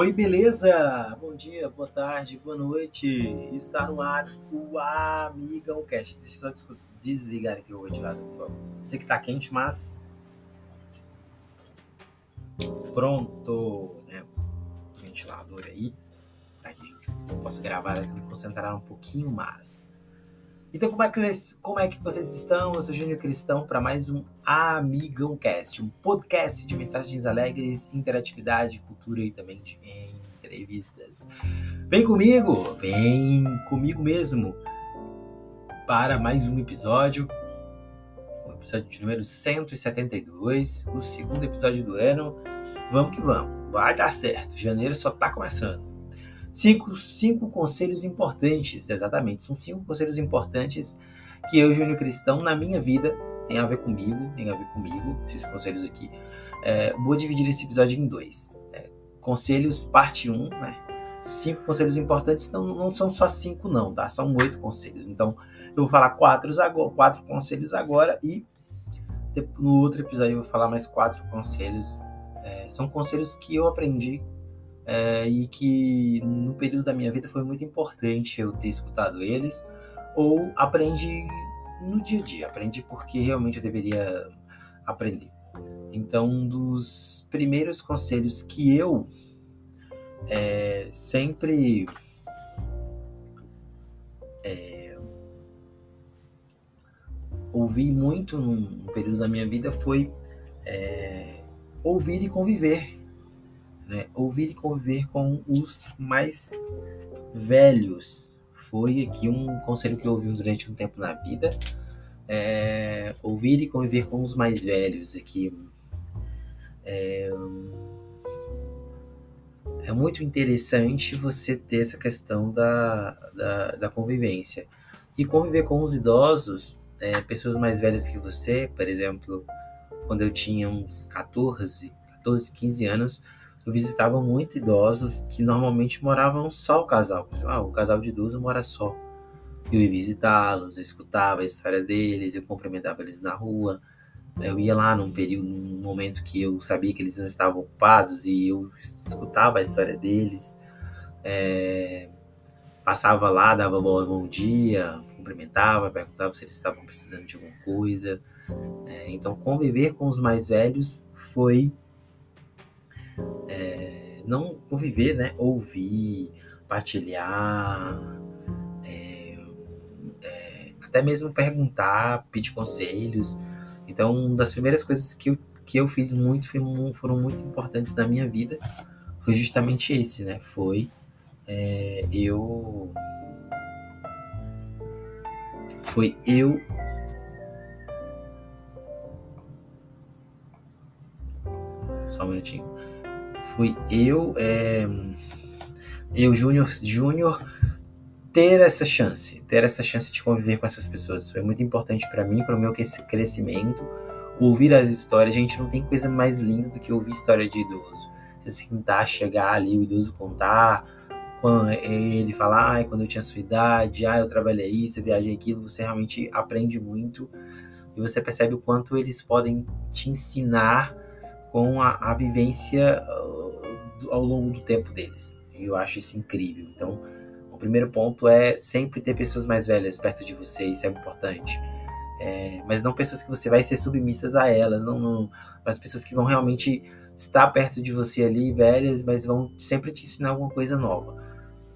Oi, beleza? Bom dia, boa tarde, boa noite. Está no ar o Amigão Cast. Deixa eu só desligar aqui o ventilador, por favor. Sei que tá quente, mas. Pronto, né? Ventilador aí, para que a gente possa gravar e concentrar um pouquinho mais. Então, como é, que como é que vocês estão? Eu sou Júnior Cristão para mais um Amigão Cast, um podcast de mensagens alegres, interatividade, cultura e também de entrevistas. Vem comigo, vem comigo mesmo para mais um episódio, o episódio de número 172, o segundo episódio do ano. Vamos que vamos, vai dar certo. Janeiro só está começando. Cinco, cinco conselhos importantes, exatamente. São cinco conselhos importantes que eu, Júnior Cristão, na minha vida, tem a ver comigo, tem a ver comigo, esses conselhos aqui. É, vou dividir esse episódio em dois. É, conselhos, parte 1, um, né? Cinco conselhos importantes, não, não são só cinco, não, tá? São oito conselhos. Então, eu vou falar quatro, agora, quatro conselhos agora e no outro episódio eu vou falar mais quatro conselhos. É, são conselhos que eu aprendi é, e que no período da minha vida foi muito importante eu ter escutado eles, ou aprendi no dia a dia, aprendi porque realmente eu deveria aprender. Então, um dos primeiros conselhos que eu é, sempre é, ouvi muito num período da minha vida foi é, ouvir e conviver né? Ouvir e conviver com os mais velhos. Foi aqui um conselho que eu ouvi durante um tempo na vida. É, ouvir e conviver com os mais velhos aqui. É, é muito interessante você ter essa questão da, da, da convivência. E conviver com os idosos, é, pessoas mais velhas que você, por exemplo, quando eu tinha uns 14, 14, 15 anos, eu visitava muito idosos que normalmente moravam só o casal. Ah, o casal de idoso mora só. Eu ia visitá-los, eu escutava a história deles, eu cumprimentava eles na rua. Eu ia lá num período, num momento que eu sabia que eles não estavam ocupados e eu escutava a história deles. É, passava lá, dava bom dia, cumprimentava, perguntava se eles estavam precisando de alguma coisa. É, então, conviver com os mais velhos foi é, não conviver, né? Ouvir, partilhar, é, é, até mesmo perguntar, pedir conselhos. Então, uma das primeiras coisas que eu, que eu fiz muito foram muito importantes na minha vida foi justamente esse, né? Foi é, eu foi eu só um minutinho fui eu, é, eu, Júnior, Júnior, ter essa chance, ter essa chance de conviver com essas pessoas. Foi muito importante para mim, para o meu crescimento. Ouvir as histórias, gente, não tem coisa mais linda do que ouvir história de idoso. Você sentar, chegar ali, o idoso contar, quando ele falar, quando eu tinha sua idade, eu trabalhei isso, eu viajei aquilo, você realmente aprende muito e você percebe o quanto eles podem te ensinar com a, a vivência ao longo do tempo deles. E eu acho isso incrível. Então, o primeiro ponto é sempre ter pessoas mais velhas perto de você, isso é importante. É, mas não pessoas que você vai ser submissas a elas, não, não, mas pessoas que vão realmente estar perto de você ali, velhas, mas vão sempre te ensinar alguma coisa nova.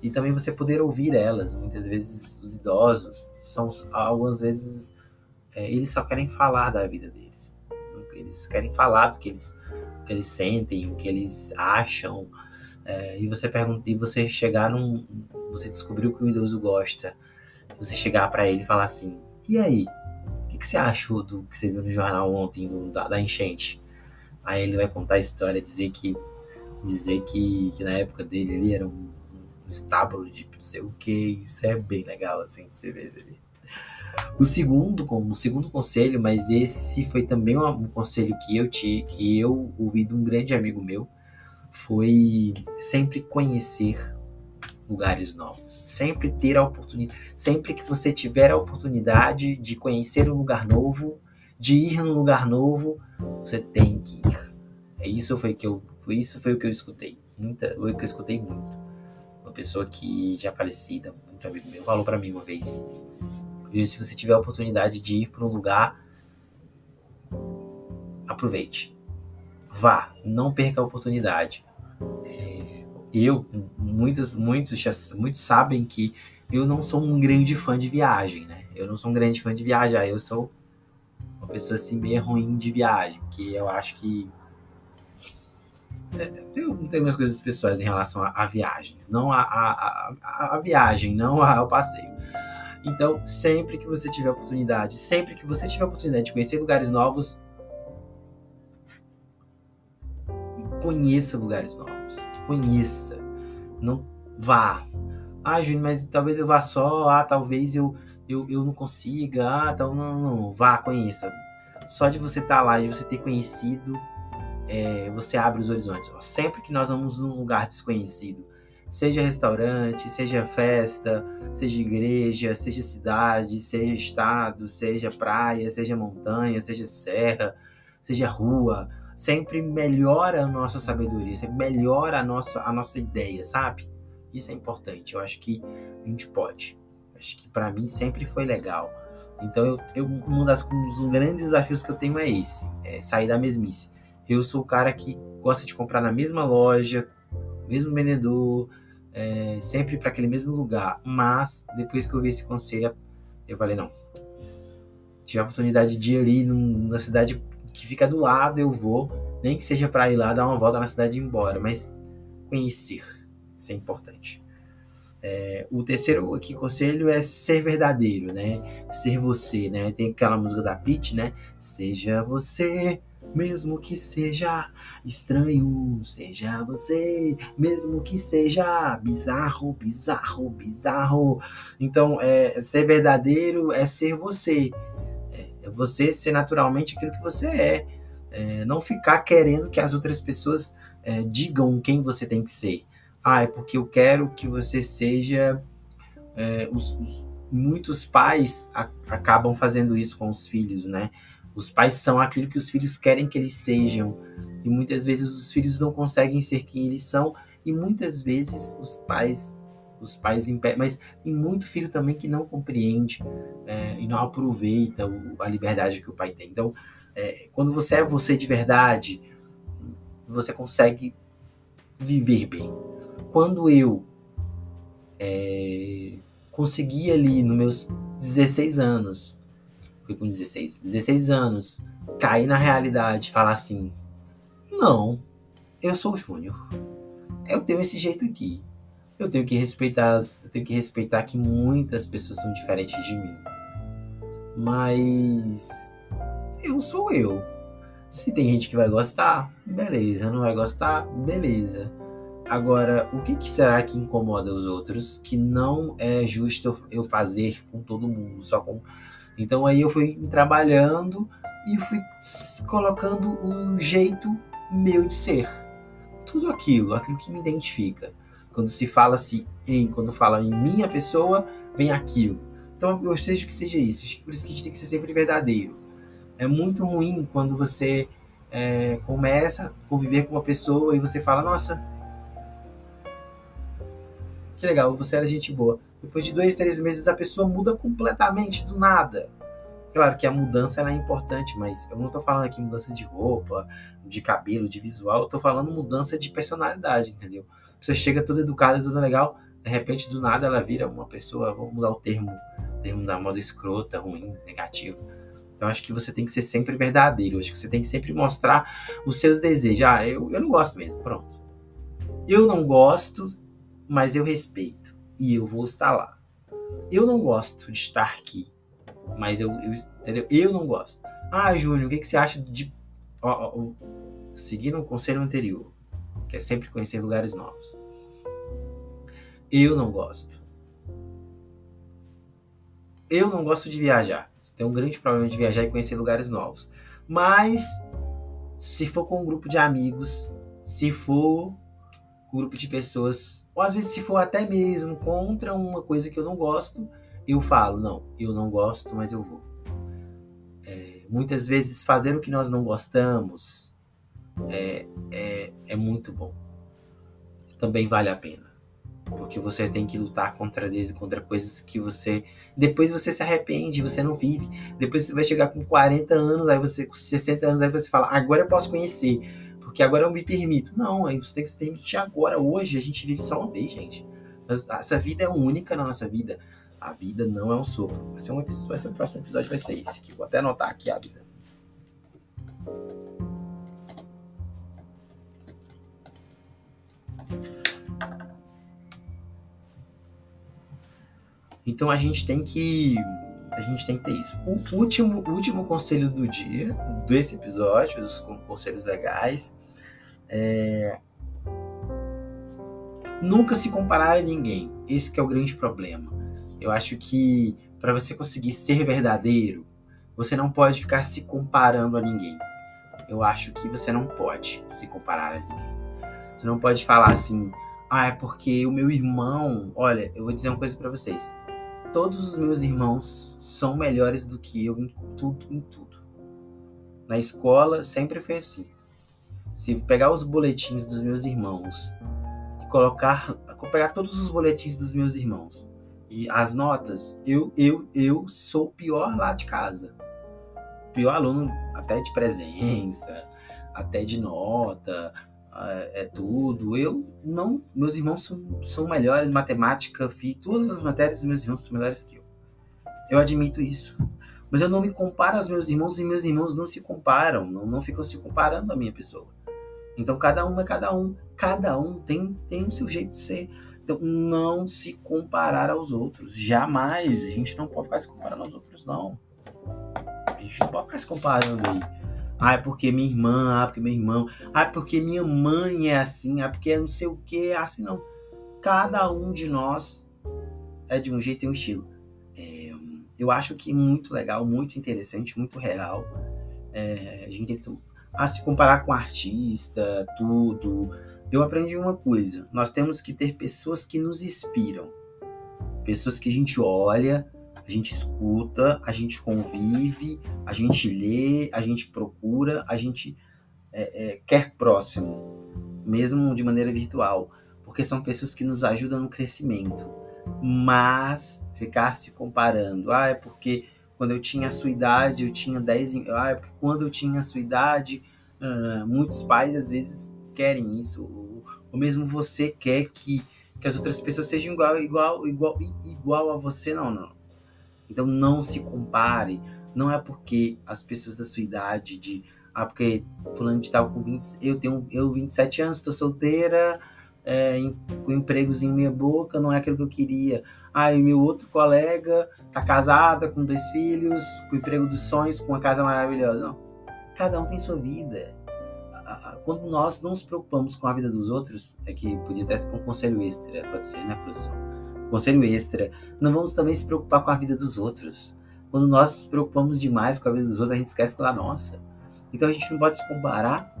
E também você poder ouvir elas. Muitas vezes os idosos são, algumas vezes, é, eles só querem falar da vida deles. Eles querem falar do que eles que eles sentem, o que eles acham. É, e você pergunta, e você chegar num. Você descobriu que o idoso gosta. Você chegar para ele e falar assim: e aí? O que, que, você achou do que você viu no jornal ontem, do, da, da, enchente? Aí ele vai contar a história, dizer que. Dizer que, que na época dele ele era um, um estábulo de não sei o que. Isso é bem legal, assim, você vê. O segundo, o segundo conselho, mas esse foi também um, conselho que eu tive, que eu ouvi de um grande amigo meu, foi sempre conhecer lugares novos, sempre ter a oportunidade, sempre que você tiver a oportunidade de conhecer um lugar novo, de ir num lugar novo, você tem que ir. É isso foi que eu, isso foi o que eu escutei. muita, eu que eu escutei muito. Uma pessoa que já falecida, muito amigo meu, falou para mim uma vez: se você tiver a oportunidade de ir para um lugar, aproveite. Vá, não perca a oportunidade. É, eu, muitos, muitos, já, muitos sabem que eu não sou um grande fã de viagem, né? Eu não sou um grande fã de viajar, eu sou uma pessoa assim meio ruim de viagem, porque eu acho que é, eu tenho umas coisas pessoais em relação a, a viagens, não a, a, a, a viagem, não ao passeio. Então, sempre que você tiver oportunidade, sempre que você tiver oportunidade de conhecer lugares novos, conheça lugares novos. Conheça. Não vá. Ah, Júnior, mas talvez eu vá só. Ah, talvez eu, eu, eu não consiga. Ah, então não, não. Vá, conheça. Só de você estar tá lá, de você ter conhecido, é, você abre os horizontes. Sempre que nós vamos num lugar desconhecido, seja restaurante, seja festa, seja igreja, seja cidade, seja estado, seja praia, seja montanha, seja serra, seja rua, sempre melhora a nossa sabedoria, sempre melhora a nossa, a nossa ideia, sabe? Isso é importante. Eu acho que a gente pode. Acho que para mim sempre foi legal. Então, eu, eu, um, das, um dos grandes desafios que eu tenho é esse: é sair da mesmice. Eu sou o cara que gosta de comprar na mesma loja, mesmo vendedor, é, sempre para aquele mesmo lugar. Mas depois que eu vi esse conselho, eu falei: não. Tive a oportunidade de ir ali na cidade que fica do lado, eu vou. Nem que seja para ir lá dar uma volta na cidade e ir embora, mas conhecer. Isso é importante. É, o terceiro aqui conselho é ser verdadeiro, né? Ser você, né? Tem aquela música da Pitty, né? Seja você, mesmo que seja estranho, seja você, mesmo que seja bizarro, bizarro, bizarro. Então, é, ser verdadeiro é ser você. É, é você ser naturalmente aquilo que você é. é não ficar querendo que as outras pessoas é, digam quem você tem que ser. Ah, é porque eu quero que você seja. É, os, os, muitos pais a, acabam fazendo isso com os filhos, né? Os pais são aquilo que os filhos querem que eles sejam. E muitas vezes os filhos não conseguem ser quem eles são. E muitas vezes os pais os pais impedem, mas tem muito filho também que não compreende é, e não aproveita o, a liberdade que o pai tem. Então, é, quando você é você de verdade, você consegue viver bem. Quando eu é, consegui ali nos meus 16 anos com 16, 16 anos, cair na realidade, falar assim: não, eu sou Júnior. Eu tenho esse jeito aqui. Eu tenho que respeitar, eu tenho que respeitar que muitas pessoas são diferentes de mim. Mas eu sou eu. Se tem gente que vai gostar, beleza. Não vai gostar, beleza. Agora, o que, que, será que incomoda os outros que não é justo eu fazer com todo mundo, só com então aí eu fui trabalhando e fui colocando um jeito meu de ser. Tudo aquilo, aquilo que me identifica. Quando se fala assim em, quando fala em minha pessoa, vem aquilo. Então eu gostaria que seja isso. Por isso que a gente tem que ser sempre verdadeiro. É muito ruim quando você é, começa a conviver com uma pessoa e você fala, nossa, que legal, você era gente boa. Depois de dois, três meses, a pessoa muda completamente do nada. Claro que a mudança é importante, mas eu não estou falando aqui mudança de roupa, de cabelo, de visual, eu estou falando mudança de personalidade, entendeu? Você chega toda educada, tudo legal, de repente do nada ela vira uma pessoa, vamos usar o termo, termo da moda escrota, ruim, negativo. Então acho que você tem que ser sempre verdadeiro, acho que você tem que sempre mostrar os seus desejos. Ah, eu, eu não gosto mesmo, pronto. Eu não gosto, mas eu respeito e eu vou estar lá. Eu não gosto de estar aqui, mas eu, eu entendeu? Eu não gosto. Ah, Júnior, o que, que você acha de ó, ó, seguir um conselho anterior, que é sempre conhecer lugares novos? Eu não gosto. Eu não gosto de viajar. Tem um grande problema de viajar e conhecer lugares novos. Mas se for com um grupo de amigos, se for grupo de pessoas, ou às vezes se for até mesmo contra uma coisa que eu não gosto, eu falo, não, eu não gosto, mas eu vou. É, muitas vezes fazer o que nós não gostamos é, é, é muito bom. também vale a pena. Porque você tem que lutar contra, contra coisas que você. Depois você se arrepende, você não vive. Depois você vai chegar com 40 anos, aí você, com 60 anos, aí você fala, agora eu posso conhecer. Porque agora eu me permito. Não, aí você tem que se permitir agora. Hoje a gente vive só uma vez, gente. Essa vida é única na nossa vida. A vida não é um sopro. Vai ser, um, vai ser o próximo episódio, vai ser esse aqui. Vou até anotar aqui a vida. Então a gente tem que a gente tem que ter isso. O último, último conselho do dia, desse episódio, os conselhos legais, é nunca se comparar a ninguém. Esse é o grande problema. Eu acho que para você conseguir ser verdadeiro, você não pode ficar se comparando a ninguém. Eu acho que você não pode se comparar a ninguém. Você não pode falar assim, ah, é porque o meu irmão, olha, eu vou dizer uma coisa para vocês todos os meus irmãos são melhores do que eu em tudo, em tudo. Na escola sempre foi assim. Se pegar os boletins dos meus irmãos e colocar, pegar todos os boletins dos meus irmãos e as notas, eu eu eu sou o pior lá de casa. Pior aluno até de presença, até de nota, é, é tudo. Eu não. Meus irmãos são, são melhores, matemática, fi, todas as matérias dos meus irmãos são melhores que eu. Eu admito isso. Mas eu não me comparo aos meus irmãos e meus irmãos não se comparam, não, não ficam se comparando à minha pessoa. Então cada um é cada um. Cada um tem, tem o seu jeito de ser. Então não se comparar aos outros. Jamais. A gente não pode ficar se comparando aos outros, não. A gente não pode ficar se comparando aí. Ah, é porque minha irmã, ah, porque meu irmão, ah, é porque minha mãe é assim, ah, porque não sei o que, é assim não. Cada um de nós é de um jeito e um estilo. É, eu acho que muito legal, muito interessante, muito real. É, a gente tem que ah, se comparar com artista, tudo. Eu aprendi uma coisa: nós temos que ter pessoas que nos inspiram, pessoas que a gente olha a gente escuta, a gente convive, a gente lê, a gente procura, a gente é, é, quer próximo, mesmo de maneira virtual, porque são pessoas que nos ajudam no crescimento. Mas ficar se comparando, ah, é porque quando eu tinha a sua idade, eu tinha 10, ah, porque quando eu tinha a sua idade, uh, muitos pais às vezes querem isso, ou, ou mesmo você quer que, que as outras pessoas sejam igual, igual, igual, igual a você, não, não. Então não se compare. Não é porque as pessoas da sua idade, de ah, porque fulano de tal com 20, eu tenho eu 27 anos, estou solteira, é, com empregos em minha boca, não é aquilo que eu queria. Ah, e meu outro colega tá casada, com dois filhos, com o emprego dos sonhos, com uma casa maravilhosa. Não. Cada um tem sua vida. Quando nós não nos preocupamos com a vida dos outros, é que podia ter um conselho extra, pode ser, né, produção? conselho extra. Não vamos também se preocupar com a vida dos outros. Quando nós nos preocupamos demais com a vida dos outros, a gente esquece da nossa. Então a gente não pode se comparar.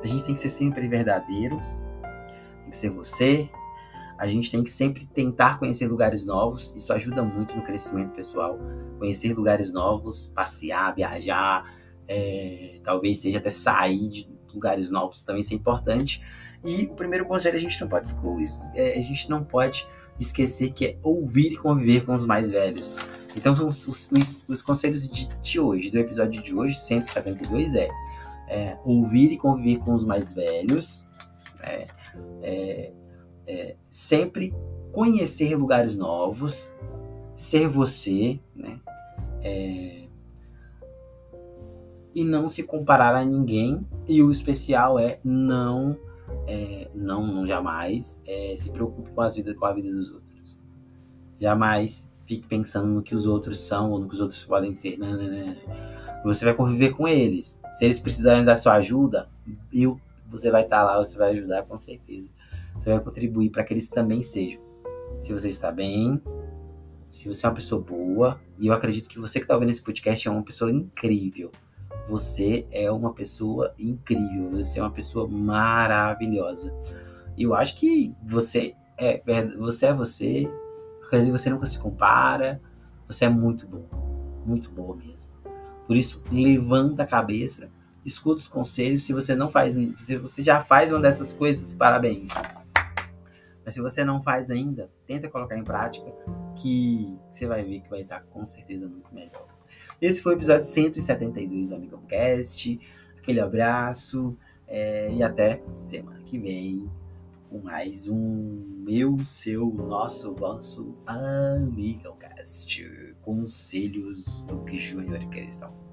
A gente tem que ser sempre verdadeiro. Que ser você. A gente tem que sempre tentar conhecer lugares novos. Isso ajuda muito no crescimento pessoal. Conhecer lugares novos, passear, viajar, é, talvez seja até sair de lugares novos também, isso é importante. E o primeiro conselho a gente não pode é, a gente não pode esquecer que é ouvir e conviver com os mais velhos. Então, os, os, os, os conselhos de, de, hoje, do episódio de hoje, 172, é, é ouvir e conviver com os mais velhos, é, é, é, sempre conhecer lugares novos, ser você, né? É, e não se comparar a ninguém. E o especial é não é, não, não jamais é, se preocupe com, as vidas, com a vida dos outros. Jamais fique pensando no que os outros são ou no que os outros podem ser. Não, não, não. Você vai conviver com eles. Se eles precisarem da sua ajuda, eu, você vai estar lá, você vai ajudar com certeza. Você vai contribuir para que eles também sejam. Se você está bem, se você é uma pessoa boa, e eu acredito que você que está ouvindo esse podcast é uma pessoa incrível. Você é uma pessoa incrível, você é uma pessoa maravilhosa. E eu acho que você é você é você, porque você nunca se compara, você é muito bom, muito boa mesmo. Por isso, levanta a cabeça, escuta os conselhos. Se você não faz, se você já faz uma dessas coisas, parabéns. Mas se você não faz ainda, tenta colocar em prática que você vai ver que vai estar com certeza muito melhor. Esse foi o episódio 172 do Amigão Cast. Aquele abraço é, e até semana que vem com mais um meu, seu, nosso, vosso Amigão Cast. Conselhos do que Júnior Cristão.